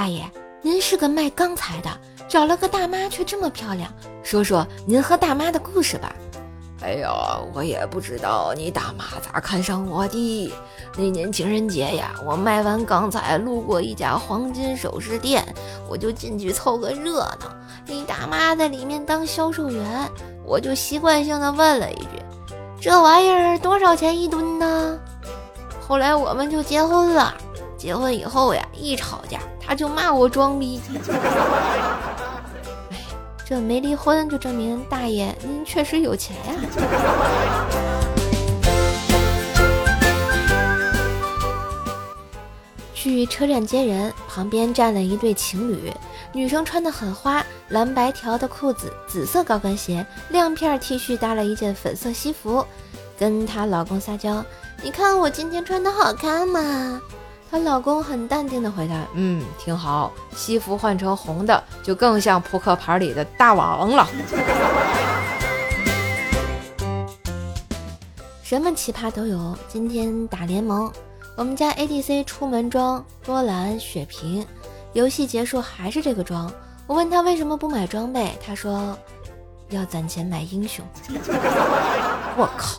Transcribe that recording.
大爷，您是个卖钢材的，找了个大妈却这么漂亮，说说您和大妈的故事吧。哎呀，我也不知道你大妈咋看上我的。那年情人节呀，我卖完钢材，路过一家黄金首饰店，我就进去凑个热闹。你大妈在里面当销售员，我就习惯性的问了一句：“这玩意儿多少钱一吨呢？”后来我们就结婚了。结婚以后呀，一吵架他就骂我装逼。这没离婚就证明大爷您确实有钱呀。去车站接人，旁边站了一对情侣，女生穿的很花，蓝白条的裤子，紫色高跟鞋，亮片 T 恤搭了一件粉色西服，跟她老公撒娇：“你看我今天穿的好看吗？”她老公很淡定的回答：“嗯，挺好。西服换成红的，就更像扑克牌里的大王了。什么奇葩都有。今天打联盟，我们家 ADC 出门装波兰血瓶，游戏结束还是这个装。我问他为什么不买装备，他说要攒钱买英雄。我靠！”